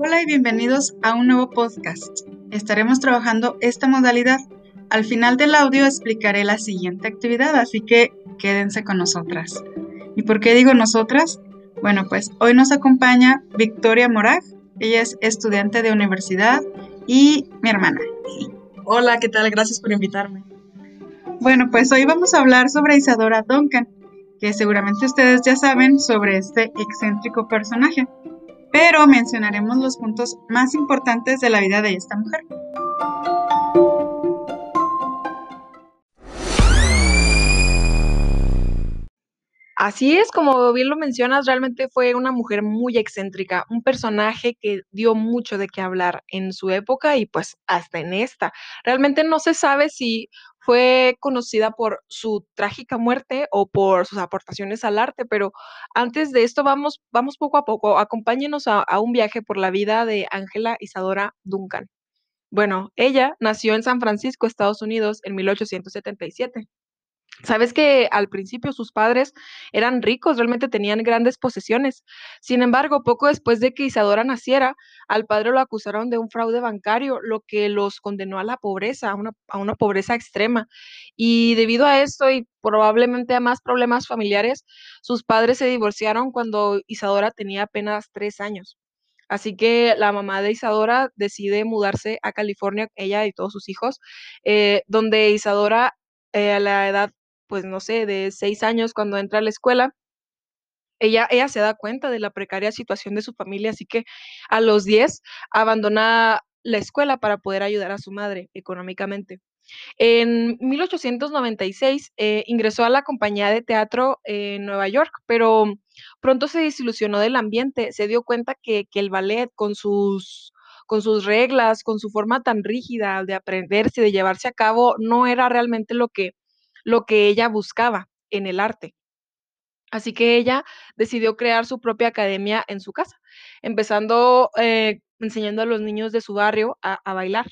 Hola y bienvenidos a un nuevo podcast. Estaremos trabajando esta modalidad. Al final del audio explicaré la siguiente actividad, así que quédense con nosotras. ¿Y por qué digo nosotras? Bueno, pues hoy nos acompaña Victoria Morag. Ella es estudiante de universidad y mi hermana. Hola, ¿qué tal? Gracias por invitarme. Bueno, pues hoy vamos a hablar sobre Isadora Duncan, que seguramente ustedes ya saben sobre este excéntrico personaje pero mencionaremos los puntos más importantes de la vida de esta mujer. Así es, como bien lo mencionas, realmente fue una mujer muy excéntrica, un personaje que dio mucho de qué hablar en su época y pues hasta en esta. Realmente no se sabe si fue conocida por su trágica muerte o por sus aportaciones al arte, pero antes de esto vamos, vamos poco a poco. Acompáñenos a, a un viaje por la vida de Ángela Isadora Duncan. Bueno, ella nació en San Francisco, Estados Unidos, en 1877. Sabes que al principio sus padres eran ricos, realmente tenían grandes posesiones. Sin embargo, poco después de que Isadora naciera, al padre lo acusaron de un fraude bancario, lo que los condenó a la pobreza, a una, a una pobreza extrema. Y debido a esto y probablemente a más problemas familiares, sus padres se divorciaron cuando Isadora tenía apenas tres años. Así que la mamá de Isadora decide mudarse a California, ella y todos sus hijos, eh, donde Isadora eh, a la edad pues no sé, de seis años cuando entra a la escuela, ella, ella se da cuenta de la precaria situación de su familia, así que a los diez abandona la escuela para poder ayudar a su madre económicamente. En 1896 eh, ingresó a la compañía de teatro en Nueva York, pero pronto se desilusionó del ambiente, se dio cuenta que, que el ballet con sus, con sus reglas, con su forma tan rígida de aprenderse, de llevarse a cabo, no era realmente lo que, lo que ella buscaba en el arte. Así que ella decidió crear su propia academia en su casa, empezando eh, enseñando a los niños de su barrio a, bailar.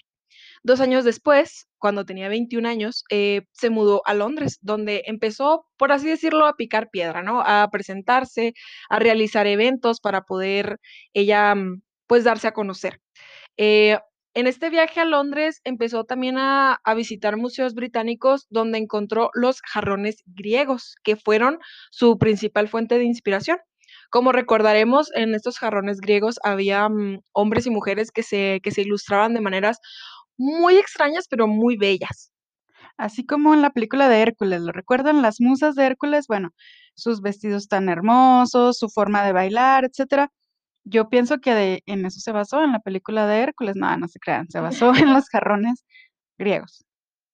Dos años después, cuando tenía 21 años, eh, se mudó a Londres, donde empezó, por así decirlo, a picar piedra, ¿no? A presentarse, a realizar eventos para poder ella, mm, pues, darse a conocer. Eh, en este viaje a Londres empezó también a, visitar museos británicos donde encontró los jarrones griegos, que fueron su principal fuente de inspiración. Como recordaremos, en estos jarrones griegos había um, hombres y mujeres que se, que se ilustraban de maneras muy extrañas, pero muy bellas. Así como en la película de Hércules, ¿lo recuerdan? Las musas de Hércules, bueno, sus vestidos tan hermosos, su forma de bailar, etcétera. Yo pienso que de, en eso se basó en la película de Hércules. No, no se crean, se basó en los jarrones griegos.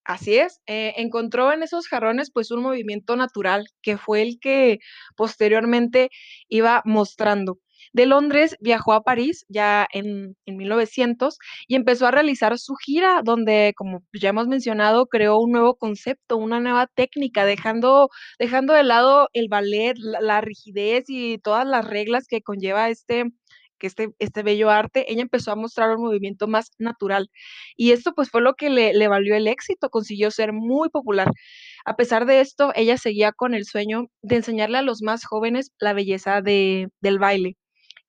Así es, eh, encontró en esos jarrones pues un movimiento natural que fue el que posteriormente iba mostrando. De Londres viajó a París ya en, en 1900 y empezó a realizar su gira donde, como ya hemos mencionado, creó un nuevo concepto, una nueva técnica, dejando, dejando de lado el ballet, la, rigidez y todas las reglas que conlleva este, que este, este bello arte, ella empezó a mostrar un movimiento más natural. Y esto pues fue lo que le, le valió el éxito, consiguió ser muy popular. A pesar de esto, ella seguía con el sueño de enseñarle a los más jóvenes la belleza de, del baile.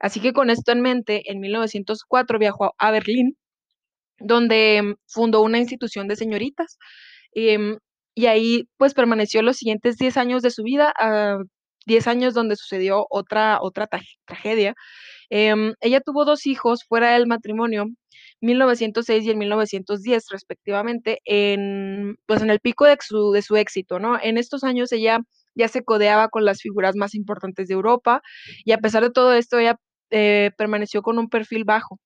Así que con esto en mente, en 1904 viajó a Berlín, donde fundó una institución de señoritas. Eh, y ahí pues permaneció los siguientes 10 años de su vida, uh, ah, 10 años donde sucedió otra, otra tragedia, eh, ella tuvo dos hijos fuera del matrimonio, 1906 y en 1910 respectivamente, en, pues en el pico de su, de su éxito, ¿no? En estos años ella ya se codeaba con las figuras más importantes de Europa y a pesar de todo esto ella eh, permaneció con un perfil bajo.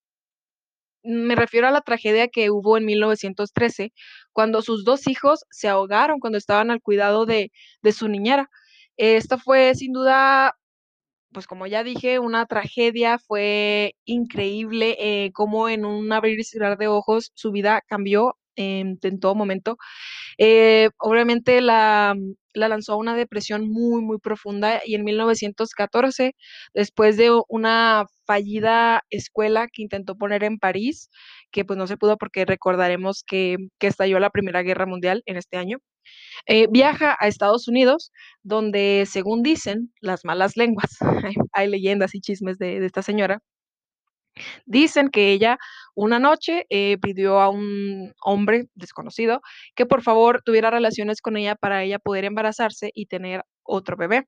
Me refiero a la tragedia que hubo en 1913, cuando sus dos hijos se ahogaron cuando estaban al cuidado de, de su niñera. Esta fue sin duda pues como ya dije, una tragedia, fue increíble eh, cómo en un abrir y cerrar de ojos su vida cambió en, todo momento. Eh, obviamente la, la, lanzó a una depresión muy, muy profunda y en 1914, después de una fallida escuela que intentó poner en París, que pues no se pudo porque recordaremos que, que estalló la Primera Guerra Mundial en este año, eh, viaja a Estados Unidos, donde, según dicen las malas lenguas, hay leyendas y chismes de, de esta señora, Dicen que ella una noche eh, pidió a un hombre desconocido que por favor tuviera relaciones con ella para ella poder embarazarse y tener otro bebé.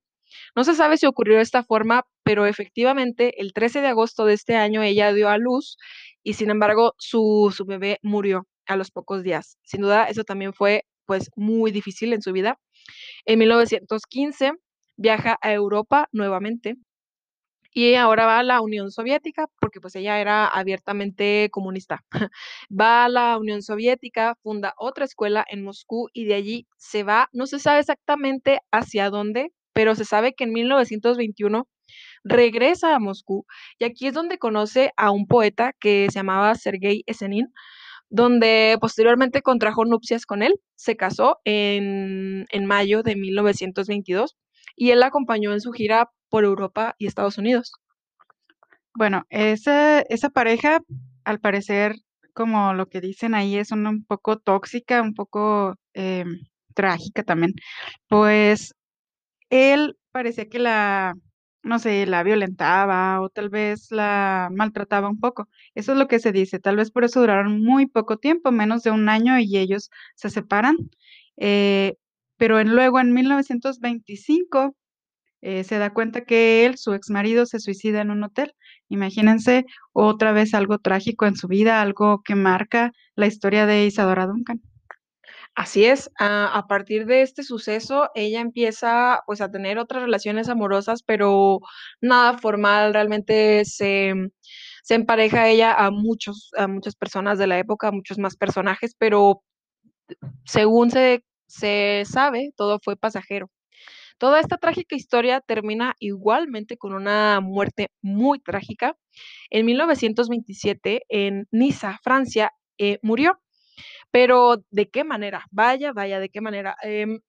No se sabe si ocurrió de esta forma, pero efectivamente el 13 de agosto de este año ella dio a luz y sin embargo su, su bebé murió a los pocos días. Sin duda eso también fue pues muy difícil en su vida. En 1915 viaja a Europa nuevamente y ahora va a la Unión Soviética, porque pues ella era abiertamente comunista. Va a la Unión Soviética, funda otra escuela en Moscú y de allí se va, no se sabe exactamente hacia dónde, pero se sabe que en 1921 regresa a Moscú y aquí es donde conoce a un poeta que se llamaba Sergei Esenin, donde posteriormente contrajo nupcias con él, se casó en, en mayo de 1922 y él la acompañó en su gira por Europa y Estados Unidos. Bueno, esa, esa pareja, al parecer, como lo que dicen ahí, es una un poco tóxica, un poco eh, trágica también. Pues él parecía que la, no sé, la violentaba o tal vez la maltrataba un poco. Eso es lo que se dice. Tal vez por eso duraron muy poco tiempo, menos de un año, y ellos se separan. Eh, pero luego en 1925 eh, se da cuenta que él, su ex marido, se suicida en un hotel. Imagínense otra vez algo trágico en su vida, algo que marca la historia de Isadora Duncan. Así es, a, a partir de este suceso, ella empieza pues a tener otras relaciones amorosas, pero nada formal, realmente se, se empareja ella a muchos, a muchas personas de la época, a muchos más personajes, pero según se, se sabe, todo fue pasajero. Toda esta trágica historia termina igualmente con una muerte muy trágica. En 1927, en Niza, Francia, eh, murió. Pero, ¿de qué manera? Vaya, vaya, ¿de qué manera? Em,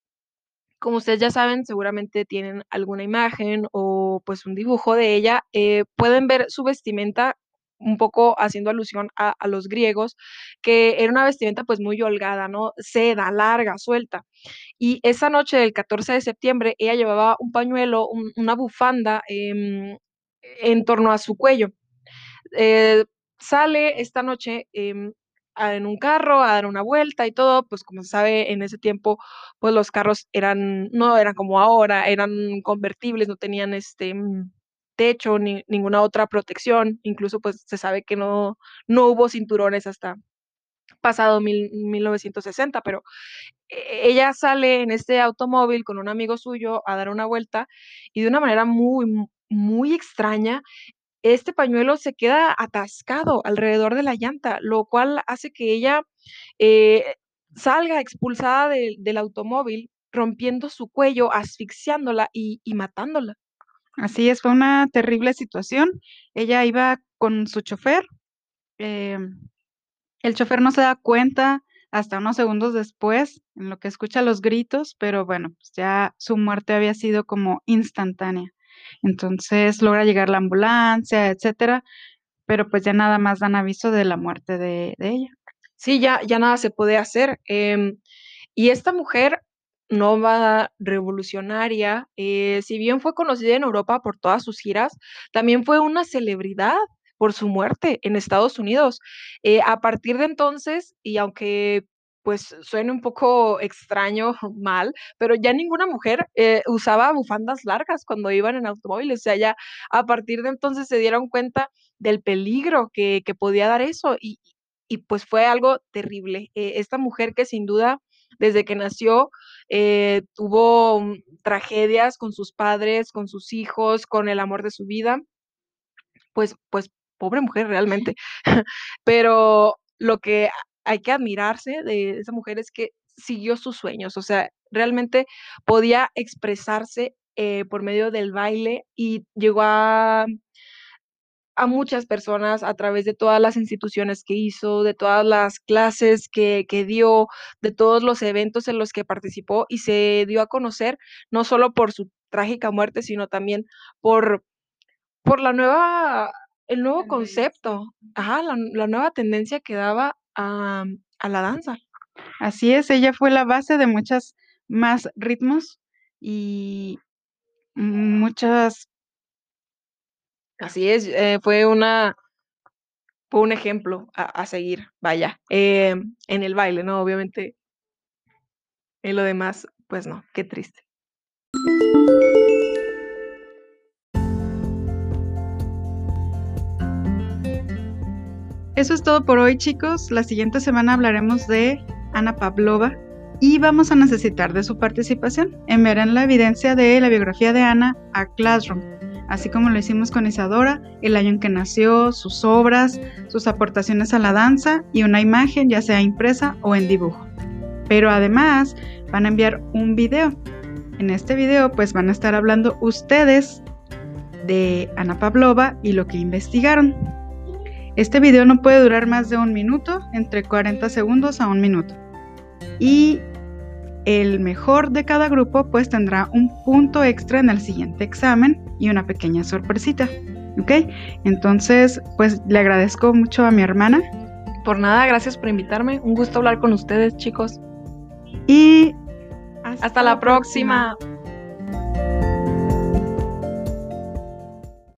como ustedes ya saben, seguramente tienen alguna imagen o pues un dibujo de ella. eh, pueden ver su vestimenta un poco haciendo alusión a, los griegos, que era una vestimenta pues muy holgada, ¿no? Seda, larga, suelta. Y esa noche del 14 de septiembre, ella llevaba un pañuelo, un- una bufanda em, en torno a su cuello. Eh, sale esta noche a- en un carro a dar una vuelta y todo, pues como se sabe, en ese tiempo, pues los carros eran, no eran como ahora, eran convertibles, no tenían este mm, techo ni ninguna otra protección, incluso pues se sabe que no, no hubo cinturones hasta pasado mil, 1960, pero e- ella sale en este automóvil con un amigo suyo a dar una vuelta y de una manera muy, mu- muy extraña, este pañuelo se queda atascado alrededor de la llanta, lo cual hace que ella eh, salga expulsada del del automóvil, rompiendo su cuello, asfixiándola y, y matándola. Así es, fue una terrible situación. Ella iba con su chofer. eh, el chofer no se da cuenta hasta unos segundos después, en lo que escucha los gritos, pero bueno, pues ya su muerte había sido como instantánea. Entonces logra llegar la ambulancia, etcétera, pero pues ya nada más dan aviso de la muerte de, ella. Sí, ya, ya nada se puede hacer. em, y esta mujer nova revolucionaria, eh, si bien fue conocida en Europa por todas sus giras, también fue una celebridad por su muerte en Estados Unidos. Eh, a partir de entonces, y aunque pues suene un poco extraño, mal, pero ya ninguna mujer eh, usaba bufandas largas cuando iban en automóviles. O sea, ya a partir de entonces se dieron cuenta del peligro que, que podía dar eso y, y pues fue algo terrible. Esta mujer que sin duda desde que nació eh, tuvo mm, tragedias con sus padres, con sus hijos, con el amor de su vida, pues, pues pobre mujer realmente. Pero lo que hay que admirarse de esa mujer es que siguió sus sueños, o sea, realmente podía expresarse eh, por medio del baile y llegó a a muchas personas a través de todas las instituciones que hizo, de todas las clases que, que dio, de todos los eventos en los que participó y se dio a conocer no solo por su trágica muerte, sino también por, por la nueva, el nuevo concepto, ajá, la, la nueva tendencia que daba a, a la danza. Así es, ella fue la base de muchas más ritmos y muchas, Así es, eh, fue una fue un ejemplo a, seguir, vaya, em, en el baile, ¿no? Obviamente, en lo demás, pues no, qué triste. Eso es todo por hoy, chicos. La siguiente semana hablaremos de Ana Pavlova y vamos a necesitar de su participación. Enviarán la evidencia de la biografía de Ana a Classroom, así como lo hicimos con Isadora, el año en que nació, sus obras, sus aportaciones a la danza y una imagen, ya sea impresa o en dibujo. Pero además van a enviar un video. En este video pues van a estar hablando ustedes de Ana Pavlova y lo que investigaron. Este video no puede durar más de un minuto, entre 40 segundos a un minuto. Y el mejor de cada grupo pues tendrá un punto extra en el siguiente examen y una pequeña sorpresita. ¿Ok? Entonces pues le agradezco mucho a mi hermana. Por nada, gracias por invitarme. Un gusto hablar con ustedes chicos. Y hasta, la próxima.